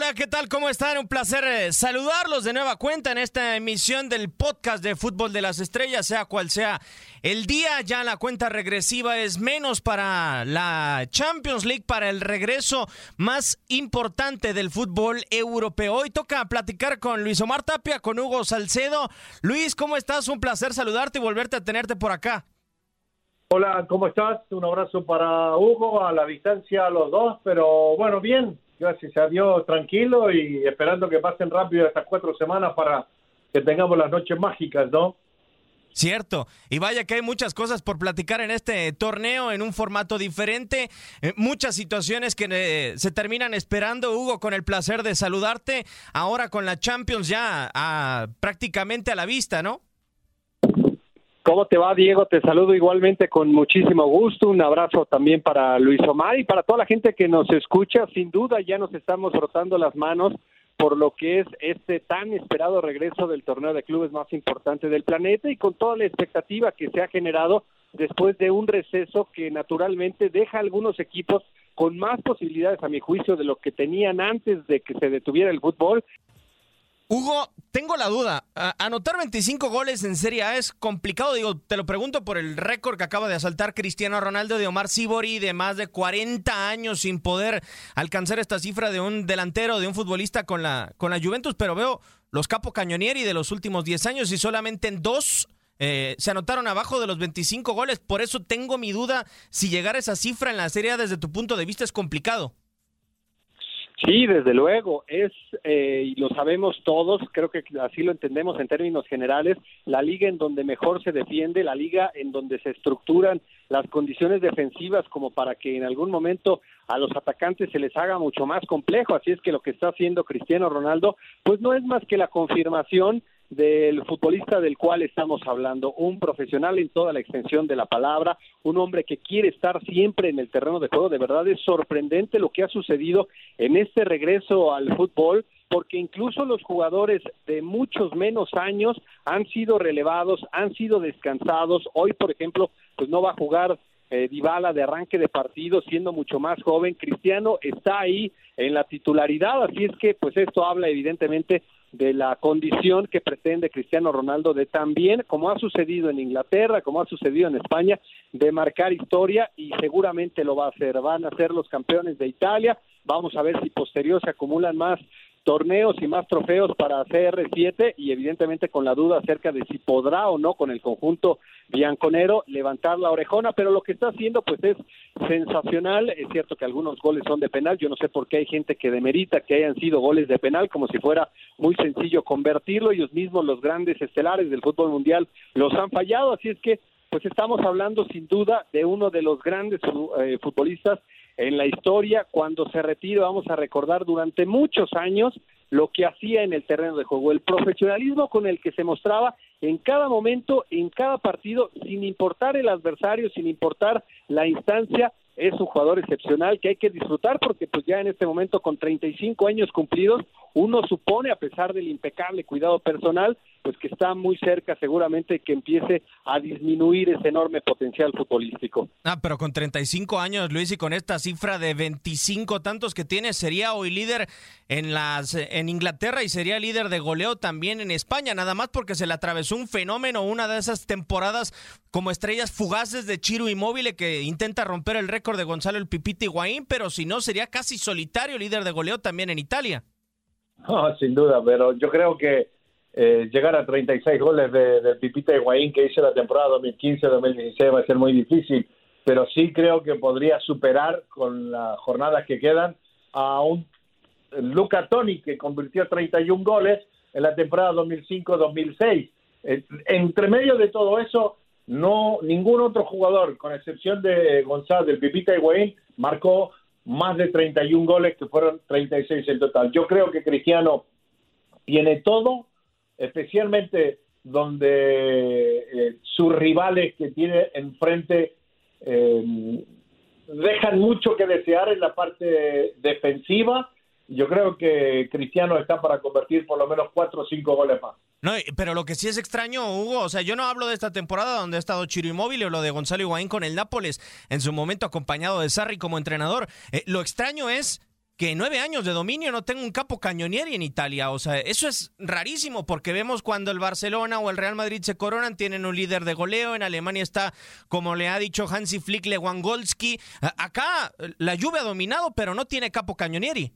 Hola, ¿qué tal? ¿Cómo están? Un placer eh, saludarlos de nueva cuenta en esta emisión del podcast de Fútbol de las Estrellas, sea cual sea el día. Ya la cuenta regresiva es menos para la Champions League, para el regreso más importante del fútbol europeo. Hoy toca platicar con Luis Omar Tapia, con Hugo Salcedo. Luis, ¿cómo estás? Un placer saludarte y volverte a tenerte por acá. Hola, ¿cómo estás? Un abrazo para Hugo, a la distancia a los dos, pero bueno, bien, gracias a Dios, tranquilo y esperando que pasen rápido estas cuatro semanas para que tengamos las noches mágicas, ¿no? Cierto, y vaya que hay muchas cosas por platicar en este torneo en un formato diferente, eh, muchas situaciones que eh, se terminan esperando. Hugo, con el placer de saludarte, ahora con la Champions ya prácticamente a la vista, ¿no? ¿Cómo te va, Diego? Te saludo igualmente con muchísimo gusto. Un abrazo también para Luis Omar y para toda la gente que nos escucha. Sin duda ya nos estamos frotando las manos por lo que es este tan esperado regreso del torneo de clubes más importante del planeta y con toda la expectativa que se ha generado después de un receso que naturalmente deja a algunos equipos con más posibilidades, a mi juicio, de lo que tenían antes de que se detuviera el fútbol. Hugo, tengo la duda. Anotar 25 goles en Serie A es complicado. Digo, te lo pregunto por el récord que acaba de asaltar Cristiano Ronaldo de Omar Sibori de más de 40 años sin poder alcanzar esta cifra de un delantero, de un futbolista con la, con la Juventus. Pero veo los Capo Cañonieri de los últimos 10 años y solamente en dos eh, se anotaron abajo de los 25 goles. Por eso tengo mi duda si llegar a esa cifra en la Serie A desde tu punto de vista es complicado. Sí, desde luego, es, eh, y lo sabemos todos, creo que así lo entendemos en términos generales, la liga en donde mejor se defiende, la liga en donde se estructuran las condiciones defensivas como para que en algún momento a los atacantes se les haga mucho más complejo, así es que lo que está haciendo Cristiano Ronaldo, pues no es más que la confirmación del futbolista del cual estamos hablando, un profesional en toda la extensión de la palabra, un hombre que quiere estar siempre en el terreno de juego, de verdad es sorprendente lo que ha sucedido en este regreso al fútbol, porque incluso los jugadores de muchos menos años han sido relevados, han sido descansados, hoy por ejemplo, pues no va a jugar eh, Dybala de arranque de partido siendo mucho más joven, Cristiano está ahí en la titularidad, así es que pues esto habla evidentemente de la condición que pretende Cristiano Ronaldo de también, como ha sucedido en Inglaterra, como ha sucedido en España, de marcar historia y seguramente lo va a hacer. Van a ser los campeones de Italia. Vamos a ver si posterior se acumulan más torneos y más trofeos para CR7 y evidentemente con la duda acerca de si podrá o no con el conjunto bianconero levantar la orejona, pero lo que está haciendo pues es sensacional, es cierto que algunos goles son de penal, yo no sé por qué hay gente que demerita que hayan sido goles de penal como si fuera muy sencillo convertirlo, ellos mismos los grandes estelares del fútbol mundial los han fallado, así es que pues estamos hablando sin duda de uno de los grandes eh, futbolistas en la historia. Cuando se retire, vamos a recordar durante muchos años lo que hacía en el terreno de juego, el profesionalismo con el que se mostraba en cada momento, en cada partido, sin importar el adversario, sin importar la instancia, es un jugador excepcional que hay que disfrutar porque pues ya en este momento con 35 años cumplidos, uno supone a pesar del impecable cuidado personal, pues que está muy cerca seguramente que empiece a disminuir ese enorme potencial futbolístico. Ah, pero con 35 años, Luis, y con esta cifra de 25 tantos que tiene, sería hoy líder en las en Inglaterra y sería líder de goleo también en España, nada más porque se le atravesó un fenómeno, una de esas temporadas como estrellas fugaces de Chiro Inmóvil que intenta romper el récord de Gonzalo el Pipita Higuaín, pero si no sería casi solitario líder de goleo también en Italia. No, sin duda, pero yo creo que eh, llegar a 36 goles de, del Pipita Higuaín que hizo la temporada 2015-2016 va a ser muy difícil, pero sí creo que podría superar con las jornadas que quedan a un Luca Toni que convirtió 31 goles en la temporada 2005-2006. Eh, entre medio de todo eso, no ningún otro jugador, con excepción de Gonzalo del Pipita Higuaín, marcó más de 31 goles, que fueron 36 en total. Yo creo que Cristiano tiene todo, especialmente donde eh, sus rivales que tiene enfrente eh, dejan mucho que desear en la parte defensiva. Yo creo que Cristiano está para convertir por lo menos cuatro o cinco goles más. No, pero lo que sí es extraño, Hugo, o sea, yo no hablo de esta temporada donde ha estado Chiro Inmóvil o lo de Gonzalo Higuaín con el Nápoles, en su momento acompañado de Sarri como entrenador. Eh, lo extraño es que nueve años de dominio no tenga un capo cañonieri en Italia. O sea, eso es rarísimo porque vemos cuando el Barcelona o el Real Madrid se coronan, tienen un líder de goleo. En Alemania está, como le ha dicho Hansi Flick, Lewandowski. Acá la Juve ha dominado, pero no tiene capo cañonieri.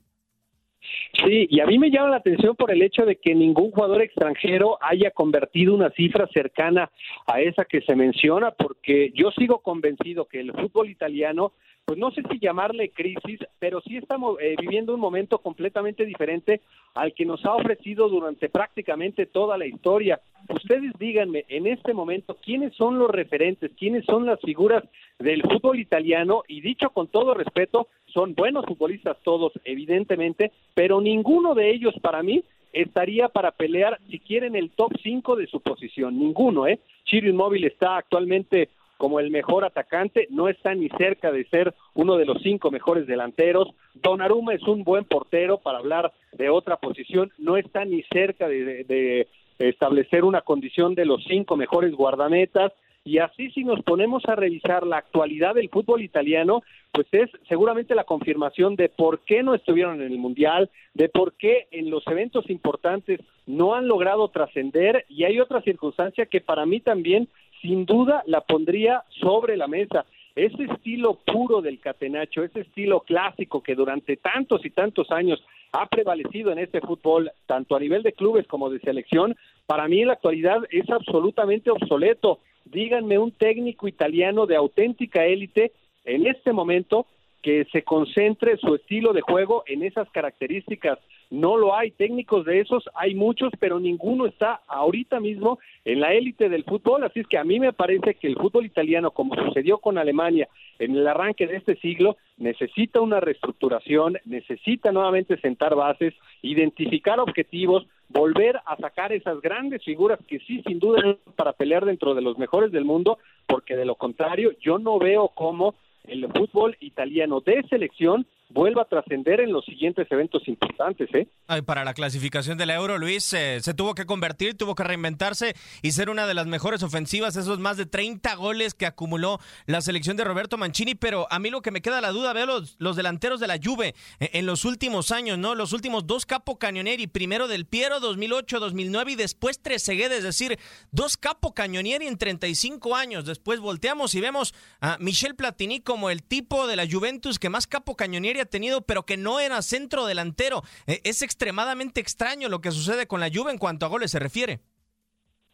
Sí, y a mí me llama la atención por el hecho de que ningún jugador extranjero haya convertido una cifra cercana a esa que se menciona, porque yo sigo convencido que el fútbol italiano pues no sé si llamarle crisis, pero sí estamos eh, viviendo un momento completamente diferente al que nos ha ofrecido durante prácticamente toda la historia. Ustedes díganme, en este momento, ¿quiénes son los referentes? ¿Quiénes son las figuras del fútbol italiano? Y dicho con todo respeto, son buenos futbolistas todos, evidentemente, pero ninguno de ellos para mí estaría para pelear, si quieren, el top 5 de su posición. Ninguno, ¿eh? Chiro Inmóvil está actualmente como el mejor atacante, no está ni cerca de ser uno de los cinco mejores delanteros. Donnarumma es un buen portero para hablar de otra posición, no está ni cerca de, establecer una condición de los cinco mejores guardametas. Y así si nos ponemos a revisar la actualidad del fútbol italiano, pues es seguramente la confirmación de por qué no estuvieron en el Mundial, de por qué en los eventos importantes no han logrado trascender y hay otra circunstancia que para mí también sin duda la pondría sobre la mesa. Ese estilo puro del catenacho, ese estilo clásico que durante tantos y tantos años ha prevalecido en este fútbol, tanto a nivel de clubes como de selección, para mí en la actualidad es absolutamente obsoleto. Díganme un técnico italiano de auténtica élite en este momento que se concentre su estilo de juego en esas características. No lo hay, técnicos de esos hay muchos, pero ninguno está ahorita mismo en la élite del fútbol, así es que a mí me parece que el fútbol italiano, como sucedió con Alemania en el arranque de este siglo, necesita una reestructuración, necesita nuevamente sentar bases, identificar objetivos, volver a sacar esas grandes figuras que sí, sin duda, para pelear dentro de los mejores del mundo, porque de lo contrario, yo no veo cómo el fútbol italiano de selección vuelva a trascender en los siguientes eventos importantes. ¿eh? para la clasificación del Euro, Luis, eh, se tuvo que convertir, tuvo que reinventarse y ser una de las mejores ofensivas, esos más de 30 goles que acumuló la selección de Roberto Mancini, pero a mí lo que me queda la duda, veo los, los delanteros de la Juve eh, en los últimos años, ¿no? Los últimos dos Capo Cañonieri, primero del Piero 2008, 2009 y después Trezeguet, es decir, dos Capo Cañonieri en 35 años. Después volteamos y vemos a Michel Platini como el tipo de la Juventus que más Capo Cañonieri tenido, pero que no era centro delantero. Eh, es extremadamente extraño lo que sucede con la Juve en cuanto a goles se refiere.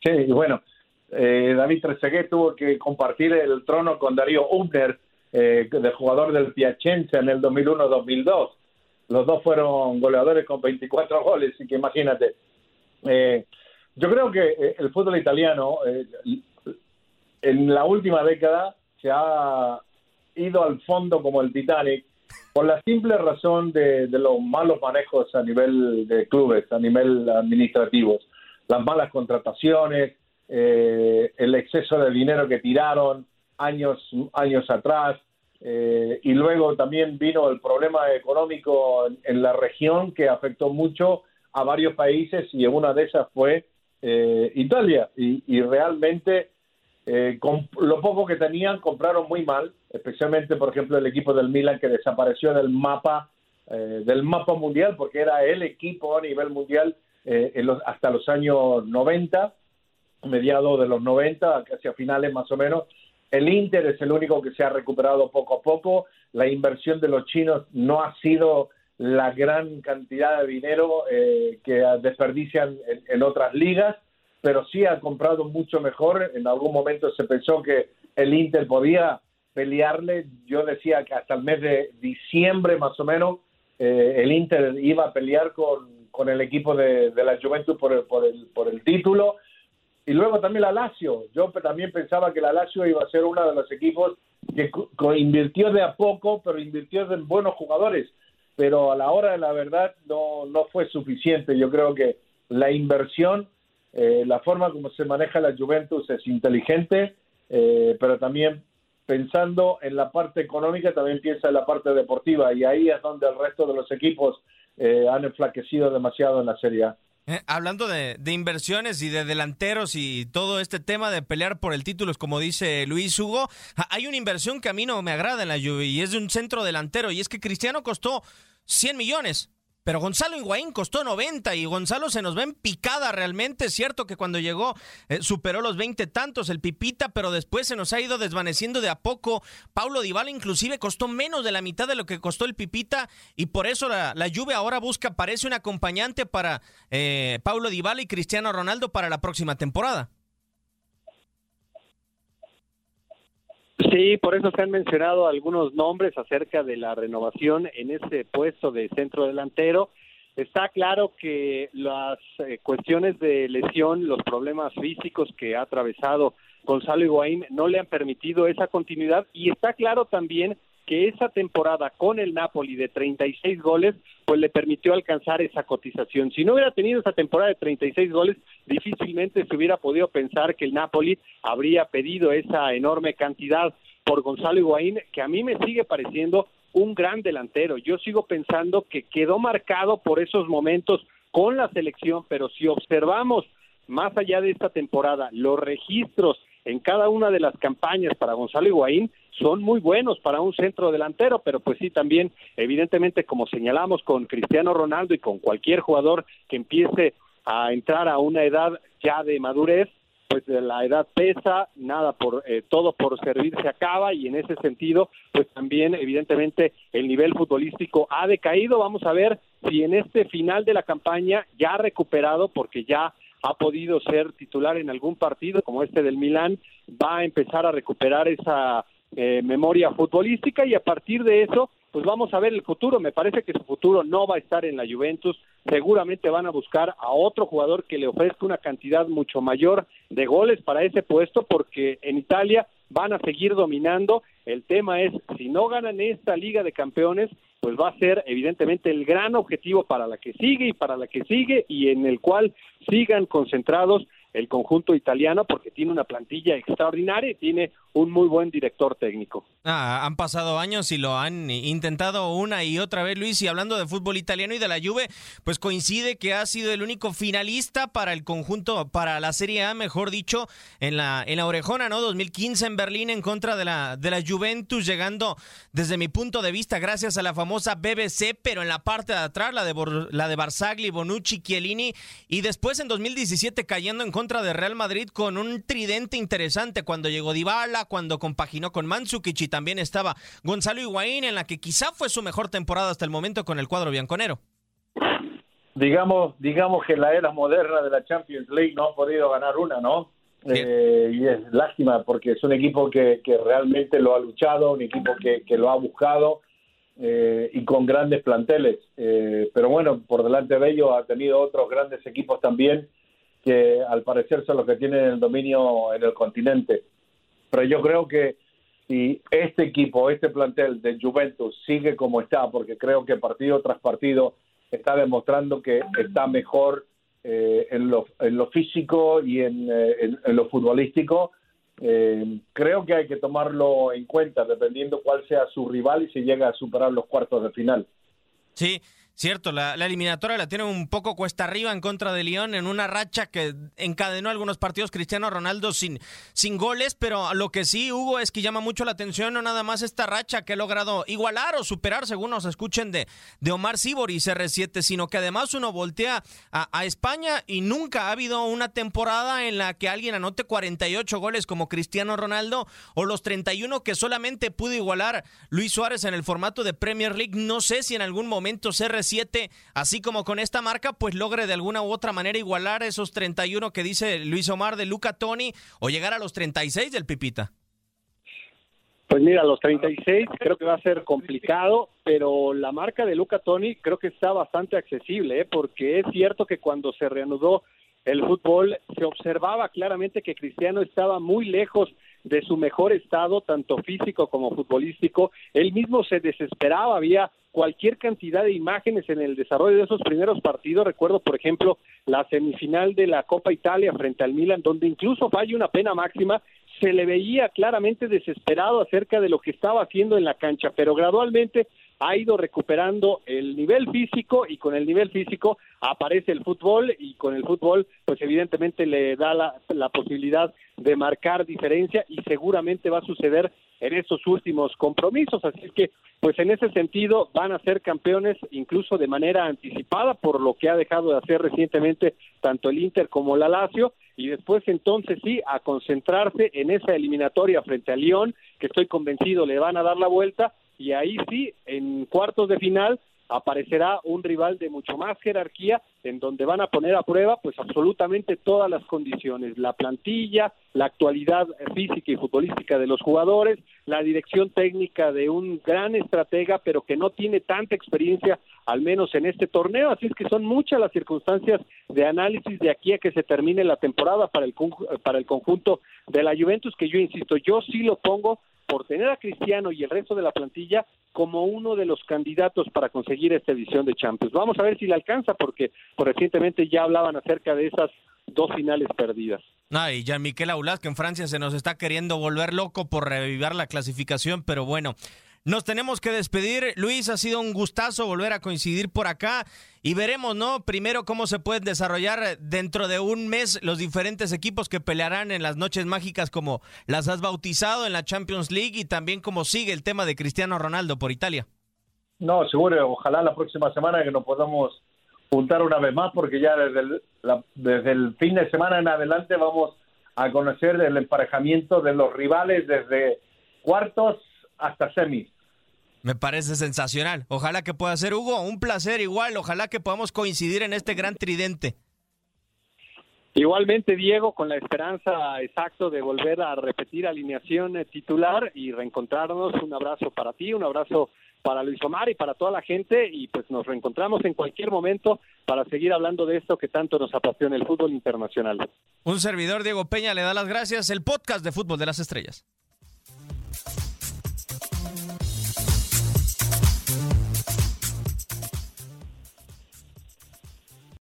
Sí, bueno, eh, David Trezeguet tuvo que compartir el trono con Darío Ubner, eh, de jugador del Piacenza en el 2001-2002. Los dos fueron goleadores con 24 goles, así que imagínate. yo creo que el fútbol italiano en la última década se ha ido al fondo como el Titanic por la simple razón de, los malos manejos a nivel de clubes, a nivel administrativo, las malas contrataciones, eh, el exceso de dinero que tiraron años, años atrás, eh, y luego también vino el problema económico en, la región que afectó mucho a varios países y una de esas fue eh, Italia. y realmente eh, con lo poco que tenían compraron muy mal, especialmente por ejemplo el equipo del Milan que desapareció del mapa eh, del mapa mundial porque era el equipo a nivel mundial eh, hasta los años 90, mediados de los 90, casi a finales más o menos. El Inter es el único que se ha recuperado poco a poco. La inversión de los chinos no ha sido la gran cantidad de dinero que desperdician en otras ligas pero sí ha comprado mucho mejor. En algún momento se pensó que el Inter podía pelearle. Yo decía que hasta el mes de diciembre más o menos eh, el Inter iba a pelear con, con el equipo de, la Juventus por el, por, el, por el título. y luego también la Lazio. Yo también pensaba que la Lazio iba a ser uno de los equipos que invirtió de a poco, pero invirtió en buenos jugadores. Pero a la hora de la verdad no, no fue suficiente. Yo creo que la inversión, eh, la forma como se maneja la Juventus es inteligente, eh, pero también pensando en la parte económica, también piensa en la parte deportiva. Y ahí es donde el resto de los equipos eh, han enflaquecido demasiado en la Serie. Eh, hablando de, inversiones y de delanteros y todo este tema de pelear por el título, como dice Luis Hugo, hay una inversión que a mí no me agrada en la Juve y es de un centro delantero y es que Cristiano costó 100 millones. Pero Gonzalo Higuaín costó 90 y Gonzalo se nos ve en picada realmente. Es cierto que cuando llegó eh, superó los 20 tantos el Pipita, pero después se nos ha ido desvaneciendo de a poco. Paulo Dybala inclusive costó menos de la mitad de lo que costó el Pipita y por eso la, la Juve ahora busca, parece un acompañante para eh, Paulo Dybala y Cristiano Ronaldo para la próxima temporada. Sí, por eso se han mencionado algunos nombres acerca de la renovación en ese puesto de centro delantero. Está claro que las eh, cuestiones de lesión, los problemas físicos que ha atravesado Gonzalo Higuaín no le han permitido esa continuidad y está claro también que esa temporada con el Napoli de 36 goles, pues le permitió alcanzar esa cotización. Si no hubiera tenido esa temporada de 36 goles, difícilmente se hubiera podido pensar que el Napoli habría pedido esa enorme cantidad por Gonzalo Higuaín, que a mí me sigue pareciendo un gran delantero. Yo sigo pensando que quedó marcado por esos momentos con la selección, pero si observamos más allá de esta temporada los registros en cada una de las campañas para Gonzalo Higuaín son muy buenos para un centro delantero, pero pues sí también evidentemente como señalamos con Cristiano Ronaldo y con cualquier jugador que empiece a entrar a una edad ya de madurez, pues la edad pesa, nada por eh, todo por servir se acaba y en ese sentido, pues también evidentemente el nivel futbolístico ha decaído. Vamos a ver si en este final de la campaña ya ha recuperado porque ya ha podido ser titular en algún partido como este del Milán, va a empezar a recuperar esa eh, memoria futbolística y a partir de eso pues vamos a ver el futuro. Me parece que su futuro no va a estar en la Juventus. Seguramente van a buscar a otro jugador que le ofrezca una cantidad mucho mayor de goles para ese puesto, porque en Italia van a seguir dominando. El tema es, si no ganan esta Liga de Campeones, pues va a ser evidentemente el gran objetivo para la que sigue y para la que sigue y en el cual sigan concentrados el conjunto italiano porque tiene una plantilla extraordinaria y tiene un muy buen director técnico. Ah, han pasado años y lo han intentado una y otra vez, Luis. Y hablando de fútbol italiano y de la Juve, pues coincide que ha sido el único finalista para el conjunto, para la Serie A, mejor dicho, en la, en la Orejona, ¿no? 2015 en Berlín en contra de la, de la Juventus, llegando desde mi punto de vista, gracias a la famosa BBC, pero en la parte de atrás, la de, la de Barzagli, Bonucci, Chiellini, y después en 2017 cayendo en contra de Real Madrid con un tridente interesante cuando llegó Dybala, cuando compaginó con Mandzukic y también estaba Gonzalo Higuaín en la que quizá fue su mejor temporada hasta el momento con el cuadro bianconero. Digamos, digamos que la era moderna de la Champions League no ha podido ganar una, ¿no? Eh, y es lástima porque es un equipo que, que realmente lo ha luchado, un equipo que, que lo ha buscado eh, y con grandes planteles. Eh, pero bueno, por delante de ellos ha tenido otros grandes equipos también que al parecer son los que tienen el dominio en el continente. Pero yo creo que si este equipo, este plantel de Juventus sigue como está, porque creo que partido tras partido está demostrando que está mejor eh, en, lo, en lo físico y en, eh, lo futbolístico, eh, creo que hay que tomarlo en cuenta dependiendo cuál sea su rival y si llega a superar los cuartos de final. Sí, Cierto, la, eliminatoria la tiene un poco cuesta arriba en contra de León en una racha que encadenó algunos partidos Cristiano Ronaldo sin, sin goles, pero lo que sí, Hugo, es que llama mucho la atención no nada más esta racha que ha logrado igualar o superar, según nos escuchen, de, de Omar Sibor y CR7, sino que además uno voltea a, a, España y nunca ha habido una temporada en la que alguien anote 48 goles como Cristiano Ronaldo o los 31 que solamente pudo igualar Luis Suárez en el formato de Premier League. No sé si en algún momento CR7 así como con esta marca, pues logre de alguna u otra manera igualar esos 31 que dice Luis Omar de Luca Toni o llegar a los 36 del Pipita? Pues mira, los 36 creo que va a ser complicado, pero la marca de Luca Toni creo que está bastante accesible, ¿eh? porque es cierto que cuando se reanudó el fútbol, se observaba claramente que Cristiano estaba muy lejos de su mejor estado, tanto físico como futbolístico. Él mismo se desesperaba, había cualquier cantidad de imágenes en el desarrollo de esos primeros partidos. Recuerdo, por ejemplo, la semifinal de la Copa Italia frente al Milan, donde incluso falla una pena máxima. Se le veía claramente desesperado acerca de lo que estaba haciendo en la cancha, pero gradualmente ha ido recuperando el nivel físico y con el nivel físico aparece el fútbol y con el fútbol pues evidentemente le da la, la posibilidad de marcar diferencia y seguramente va a suceder en estos últimos compromisos. Así es que, pues en ese sentido, van a ser campeones incluso de manera anticipada por lo que ha dejado de hacer recientemente tanto el Inter como la Lazio. Y después entonces sí, a concentrarse en esa eliminatoria frente a Lyon, que estoy convencido le van a dar la vuelta. Y ahí sí, en cuartos de final, aparecerá un rival de mucho más jerarquía en donde van a poner a prueba pues absolutamente todas las condiciones, la plantilla, la actualidad física y futbolística de los jugadores, la dirección técnica de un gran estratega pero que no tiene tanta experiencia al menos en este torneo, así es que son muchas las circunstancias de análisis de aquí a que se termine la temporada para el para el conjunto de la Juventus que yo insisto, yo sí lo pongo por tener a Cristiano y el resto de la plantilla como uno de los candidatos para conseguir esta edición de Champions. Vamos a ver si le alcanza, porque recientemente ya hablaban acerca de esas dos finales perdidas. Ah, y Jean-Miquel Aulas, que en Francia se nos está queriendo volver loco por revivir la clasificación, pero bueno, nos tenemos que despedir. Luis, ha sido un gustazo volver a coincidir por acá y veremos, ¿no? Primero cómo se pueden desarrollar dentro de un mes los diferentes equipos que pelearán en las noches mágicas como las has bautizado en la Champions League y también cómo sigue el tema de Cristiano Ronaldo por Italia. No, seguro, ojalá la próxima semana que nos podamos juntar una vez más porque ya desde el, desde el fin de semana en adelante vamos a conocer el emparejamiento de los rivales desde cuartos hasta semis. Me parece sensacional. Ojalá que pueda ser, Hugo, un placer igual. Ojalá que podamos coincidir en este gran tridente. Igualmente, Diego, con la esperanza exacto de volver a repetir alineación titular y reencontrarnos. Un abrazo para ti, un abrazo para Luis Omar y para toda la gente y pues nos reencontramos en cualquier momento para seguir hablando de esto que tanto nos apasiona el fútbol internacional. Un servidor, Diego Peña, le da las gracias. El podcast de Fútbol de las Estrellas.